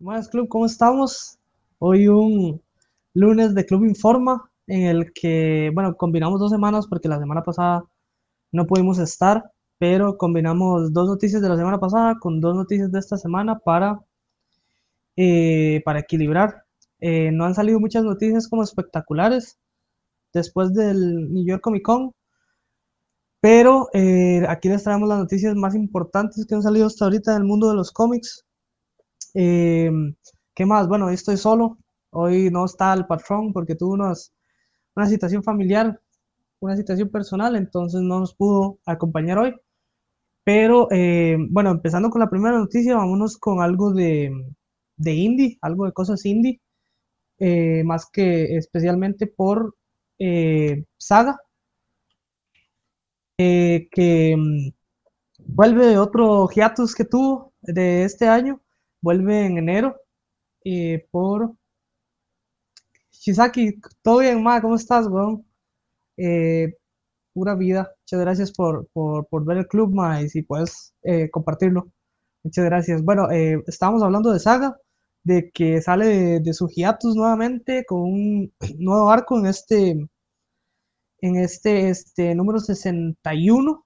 Buenas Club, ¿cómo estamos? Hoy un lunes de Club Informa en el que, bueno, combinamos dos semanas porque la semana pasada no pudimos estar, pero combinamos dos noticias de la semana pasada con dos noticias de esta semana para, eh, para equilibrar. Eh, no han salido muchas noticias como espectaculares después del New York Comic Con, pero eh, aquí les traemos las noticias más importantes que han salido hasta ahorita en el mundo de los cómics. ¿Qué más? Bueno, hoy estoy solo. Hoy no está el patrón porque tuvo unas, una situación familiar, una situación personal, entonces no nos pudo acompañar hoy. Pero eh, bueno, empezando con la primera noticia, vámonos con algo de, de indie, algo de cosas indie, eh, más que especialmente por eh, Saga, que mm, vuelve otro hiatus que tuvo de este año, vuelve en enero por Shizaki, todo bien, ma, ¿cómo estás, weón? Eh, pura vida. Muchas gracias por, ver el club, ma, y si puedes eh, compartirlo. Muchas gracias. Bueno, eh, estábamos hablando de Saga, de que sale de, su hiatus nuevamente con un nuevo arco en este, en este, este número 61.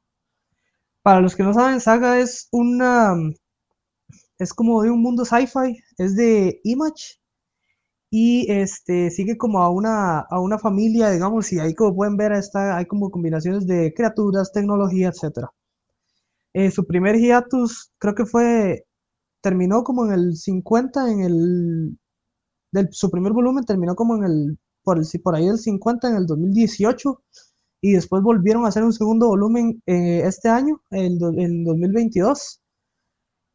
Para los que no saben, Saga es una, es como de un mundo sci-fi, es de Image y este, sigue como a una, a una familia, digamos, y ahí como pueden ver, está, hay como combinaciones de criaturas, tecnología, etc. Eh, su primer hiatus creo que fue, terminó como en el 50, en el, del, su primer volumen terminó como en el, por, el, por ahí el 50 en el 2018, y después volvieron a hacer un segundo volumen eh, este año, en el 2022.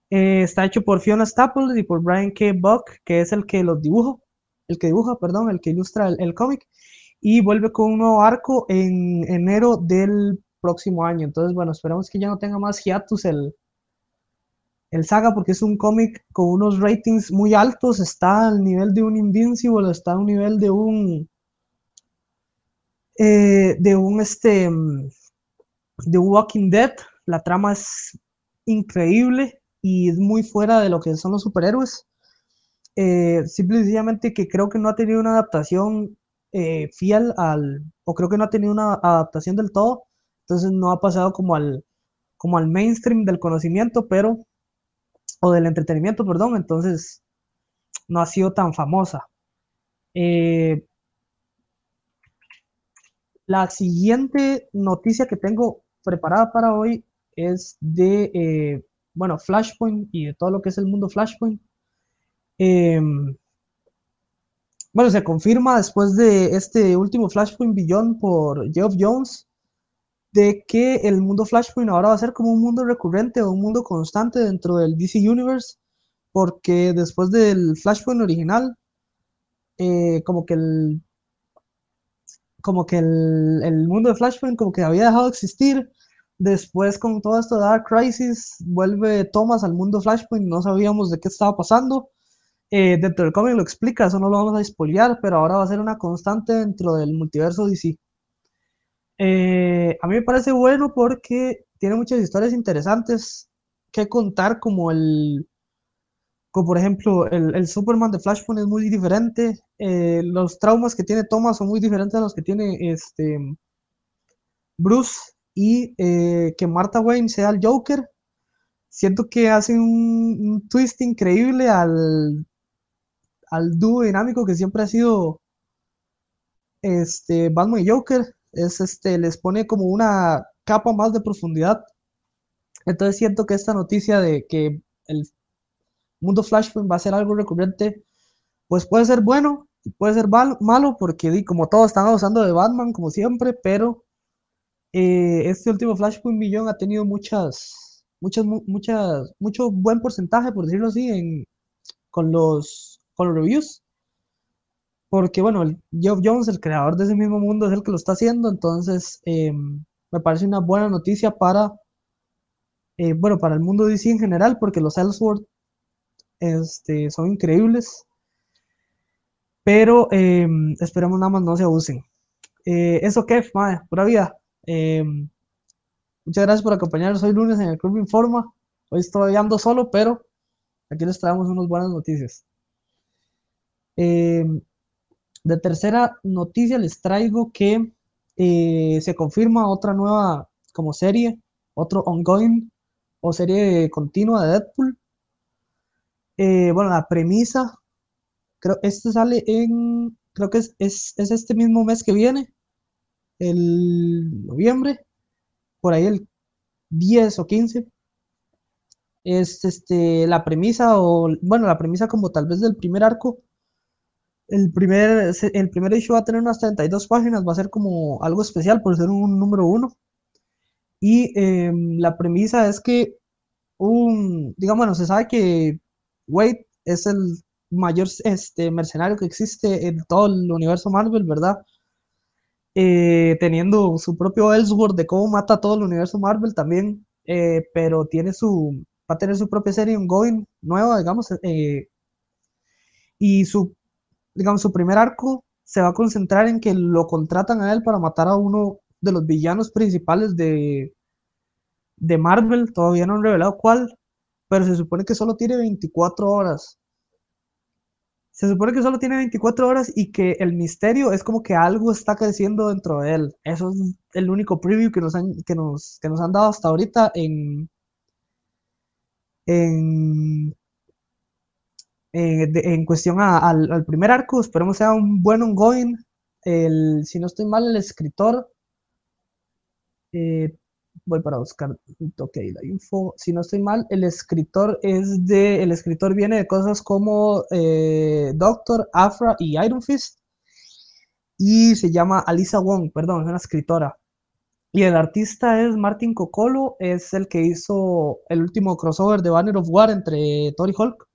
Eh, está hecho por Fiona Staples y por Brian K. Buck, que es el que los dibuja el que dibuja, perdón, el que ilustra el, cómic, y vuelve con un nuevo arco en enero del próximo año. Entonces, bueno, esperamos que ya no tenga más hiatus el, el saga, porque es un cómic con unos ratings muy altos, está al nivel de un Invincible, está a un nivel de un... Eh, de un este de Walking Dead la trama es increíble y es muy fuera de lo que son los superhéroes eh, simplemente que creo que no ha tenido una adaptación eh, fiel al, o creo que no ha tenido una adaptación del todo, entonces no ha pasado como al, como al mainstream del conocimiento, pero, o del entretenimiento, perdón, entonces no ha sido tan famosa. Eh, la siguiente noticia que tengo preparada para hoy es de, eh, bueno, Flashpoint y de todo lo que es el mundo Flashpoint. Em, bueno, se confirma después de este último Flashpoint Beyond por Geoff Jones de que el mundo Flashpoint ahora va a ser como un mundo recurrente o un mundo constante dentro del DC Universe, porque después del Flashpoint original, eh, como que el como que el, el, mundo de Flashpoint como que había dejado de existir. Después con todo esto de Dark Crisis, vuelve Thomas al mundo Flashpoint, no sabíamos de qué estaba pasando. Eh, dentro del cómic lo explica, eso no lo vamos a spoilear, pero ahora va a ser una constante dentro del multiverso DC. Eh, a mí me parece bueno porque tiene muchas historias interesantes que contar, como el, como por ejemplo, el, Superman de Flashpoint es muy diferente, eh, los traumas que tiene Thomas son muy diferentes a los que tiene este Bruce y que Martha Wayne sea el Joker. Siento que hace un twist increíble al al dúo dinámico que siempre ha sido este, Batman y Joker. Es, este, les pone como una capa más de profundidad. Entonces siento que esta noticia de que el mundo Flashpoint va a ser algo recurrente, pues puede ser bueno y puede ser malo, porque como todos están usando de Batman, como siempre, pero eh, este último Flashpoint Millón ha tenido muchas, muchas, muchas, mucho buen porcentaje, por decirlo así, en, con los con los reviews. Porque, bueno, el Geoff Jones, el creador de ese mismo mundo, es el que lo está haciendo. Entonces, eh, me parece una buena noticia para, eh, bueno, para el mundo DC en general, porque los Ellsworth este, son increíbles. Pero eh, esperemos nada más no se abusen. eso, Kev, madre, pura vida. Muchas gracias por acompañarnos hoy lunes en el Club Informa. Hoy estoy ando solo, pero aquí les traemos unas buenas noticias. Em, de tercera noticia les traigo que eh, se confirma otra nueva como serie, otro ongoing o serie continua de Deadpool. Eh, bueno, la premisa, creo, este sale en, creo que es, es, este mismo mes que viene, el noviembre, por ahí el 10 o 15. Es este, la premisa, o bueno, la premisa como tal vez del primer arco. El primer, el primer issue va a tener unas 32 páginas, va a ser como algo especial por ser un número uno. Y eh, la premisa es que un, digamos, bueno, se sabe que Wade es el mayor este, mercenario que existe en todo el universo Marvel, ¿verdad? Eh, teniendo su propio Ellsworth de cómo mata todo el universo Marvel también, eh, pero tiene su, va a tener su propia serie ongoing nueva, digamos, eh, y su, digamos, su primer arco se va a concentrar en que lo contratan a él para matar a uno de los villanos principales de, de Marvel, todavía no han revelado cuál, pero se supone que solo tiene 24 horas. Se supone que solo tiene 24 horas y que el misterio es como que algo está creciendo dentro de él. Eso es el único preview que nos han, que nos, que nos han dado hasta ahorita en, en, en, cuestión al, primer arco. Esperemos sea un buen ongoing. El, si no estoy mal, el escritor eh, voy para buscar ok, la info. Si no estoy mal, el escritor es de. El escritor viene de cosas como eh, Doctor, Afra y Iron Fist. Y se llama Alisa Wong, perdón, es una escritora. Y el artista es Martin Cocolo, es el que hizo el último crossover de Banner of War entre Thor y Hulk,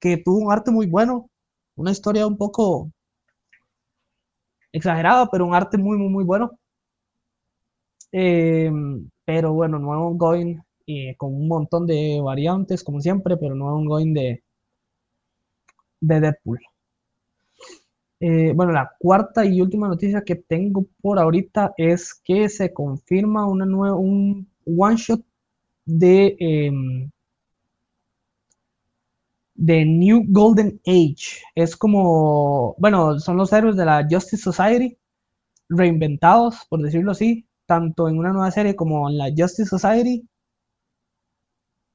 que tuvo un arte muy bueno, una historia un poco exagerada, pero un arte muy, muy, muy bueno. Eh, pero bueno, no es ongoing eh, con un montón de variantes, como siempre, pero no es ongoing de, de Deadpool. Eh, bueno, la cuarta y última noticia que tengo por ahorita es que se confirma una nueva, un one shot de, em, de New Golden Age. Es como, bueno, son los héroes de la Justice Society reinventados, por decirlo así, tanto en una nueva serie como en la Justice Society.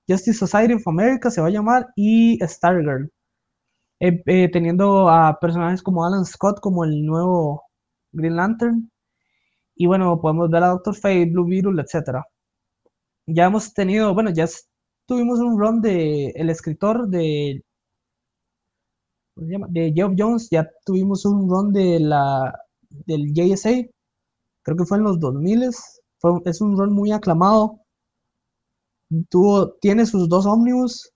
Justice Society of America se va a llamar y Stargirl. Eh, eh, teniendo a personajes como Alan Scott como el nuevo Green Lantern. Y bueno, podemos ver a Doctor Fate, Blue Beetle, etc. Ya hemos tenido, bueno, ya tuvimos un run de el escritor de ¿cómo se llama? de Geoff Jones, ya tuvimos un run de la del JSA, creo que fue en los 2000, fue, es un rol muy aclamado. Tuvo, tiene sus dos ómnibus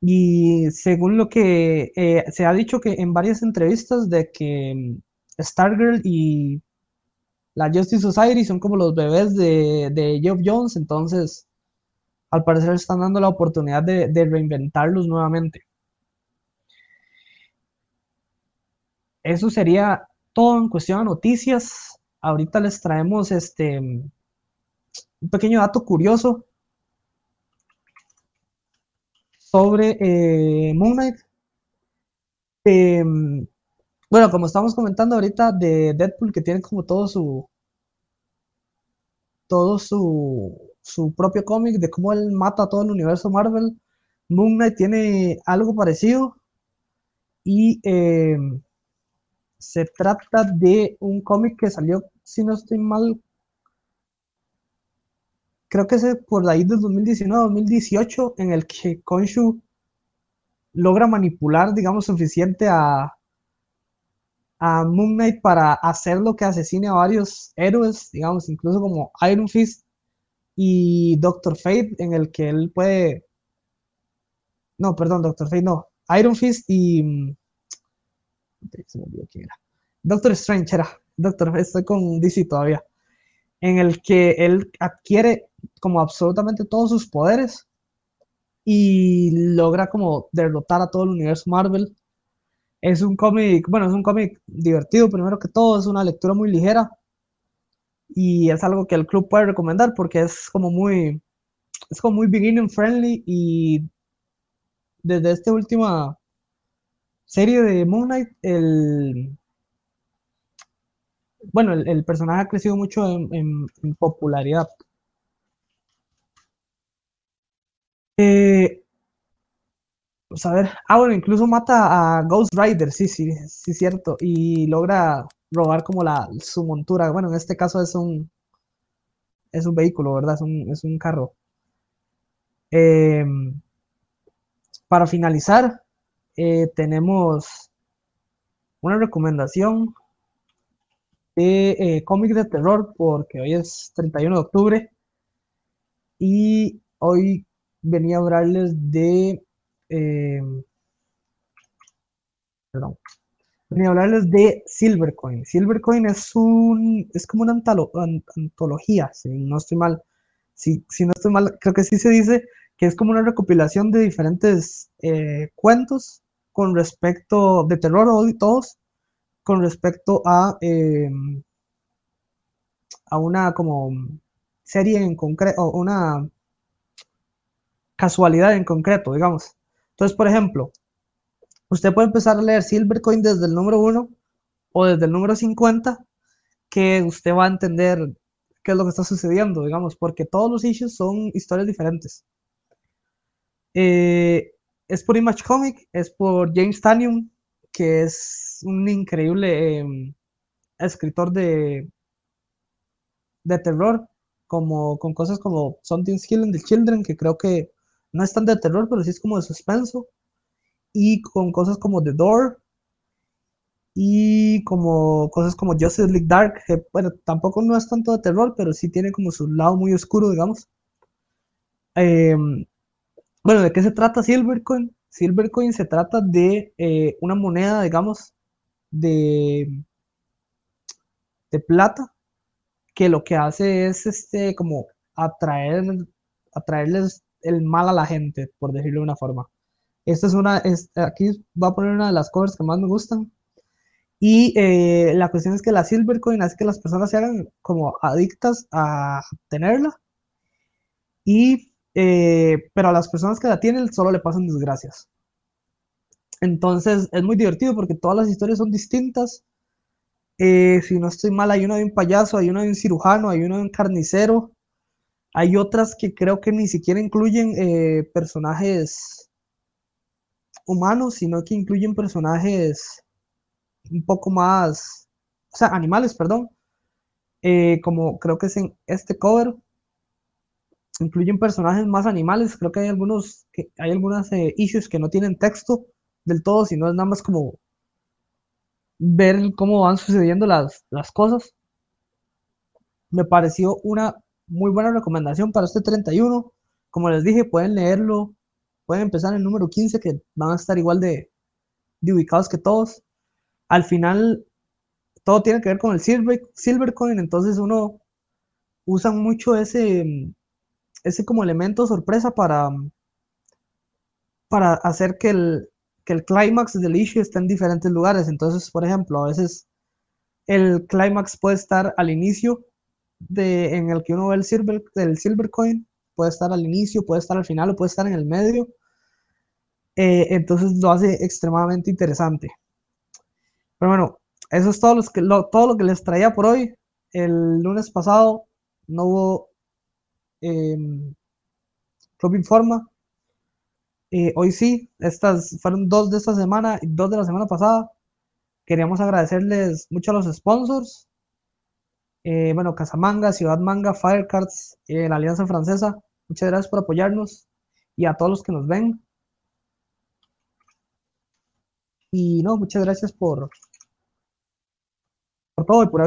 y según lo que eh, se ha dicho que en varias entrevistas de que mm, Stargirl y la Justice Society son como los bebés de, de Geoff Jones, entonces al parecer están dando la oportunidad de, de reinventarlos nuevamente. Eso sería todo en cuestión de noticias ahorita les traemos este un pequeño dato curioso sobre eh, Moon Knight. Em, bueno, como estamos comentando ahorita de Deadpool, que tiene como todo su todo su, su propio cómic de cómo él mata a todo el universo Marvel. Moon Knight tiene algo parecido y em, se trata de un cómic que salió, si no estoy mal, creo que es por ahí del 2019-2018, en el que Konshu logra manipular, digamos, suficiente a, Moon Knight para hacer lo que asesine a varios héroes, digamos, incluso como Iron Fist y Doctor Fate, en el que él puede... No, perdón, Doctor Fate no. Iron Fist y mm, se me olvidó quién era. Doctor Strange era. Doctor, estoy con DC todavía. En el que él adquiere como absolutamente todos sus poderes y logra como derrotar a todo el universo Marvel. Es un cómic, bueno, es un cómic divertido primero que todo, es una lectura muy ligera y es algo que el club puede recomendar porque es como muy, es como muy beginning friendly y desde esta última serie de Moon Knight, el, bueno, el, personaje ha crecido mucho en, popularidad. Eh, pues a ver, ah, bueno, incluso mata a Ghost Rider, sí, sí, sí, cierto, y logra robar como la, su montura. Bueno, en este caso es un, es un vehículo, ¿verdad? Es un, es un carro. Em, para finalizar, eh, tenemos una recomendación de eh, cómic de terror, porque hoy es 31 de octubre y hoy venía a hablarles de... Em, perdón. Venía a hablarles de Silvercoin. Silvercoin es un es como una antología, si no estoy mal. Si, si no estoy mal, creo que sí se dice que es como una recopilación de diferentes eh, cuentos con respecto de terror hoy todos con respecto a em, a una como serie en concreto o una casualidad en concreto digamos. Entonces por ejemplo usted puede empezar a leer Silvercoin desde el número 1 o desde el número 50 que usted va a entender qué es lo que está sucediendo digamos porque todos los issues son historias diferentes. Eh, es por Image Comic, es por James Tanium, que es un increíble em, escritor de, de terror, como, con cosas como Something's Killing the Children, que creo que no es tan de terror, pero sí es como de suspenso, y con cosas como The Door, y como cosas como Justice League Dark, que bueno, tampoco no es tanto de terror, pero sí tiene como su lado muy oscuro, digamos. Em, bueno, ¿de qué se trata Silvercoin? Silvercoin se trata de eh, una moneda, digamos, de, de plata, que lo que hace es este como atraer, atraerles el mal a la gente, por decirlo de una forma. Esta es una, aquí voy a poner una de las covers que más me gustan. Y eh, la cuestión es que la Silvercoin hace que las personas se hagan como adictas a tenerla. Y eh, pero a las personas que la tienen solo le pasan desgracias. Entonces es muy divertido porque todas las historias son distintas. Eh, si no estoy mal, hay una de un payaso, hay una de un cirujano, hay una de un carnicero. Hay otras que creo que ni siquiera incluyen eh, personajes humanos, sino que incluyen personajes un poco más, o sea, animales, perdón. como creo que es en este cover, incluyen personajes más animales. Creo que hay algunos, que hay algunas eh, issues que no tienen texto del todo, sino es nada más como ver cómo van sucediendo las, las cosas. Me pareció una muy buena recomendación para este 31. Como les dije, pueden leerlo, pueden empezar el número 15, que van a estar igual de, de ubicados que todos. Al final, todo tiene que ver con el silver, Silvercoin, entonces uno usa mucho ese, ese como elemento sorpresa para, para hacer que el, que el clímax del issue esté en diferentes lugares. Entonces, por ejemplo, a veces el clímax puede estar al inicio de, en el que uno ve el silver, del silver coin, puede estar al inicio, puede estar al final o puede estar en el medio. Eh, entonces lo hace extremadamente interesante. Pero bueno, eso es todo, que, todo lo que les traía por hoy. El lunes pasado no hubo eh, Club Informa. Hoy sí, estas fueron dos de esta semana y dos de la semana pasada. Queríamos agradecerles mucho a los sponsors. Eh, bueno, Casamanga, Ciudad Manga, Firecards, eh, la Alianza Francesa. Muchas gracias por apoyarnos y a todos los que nos ven. Y no, muchas gracias por, por todo y por.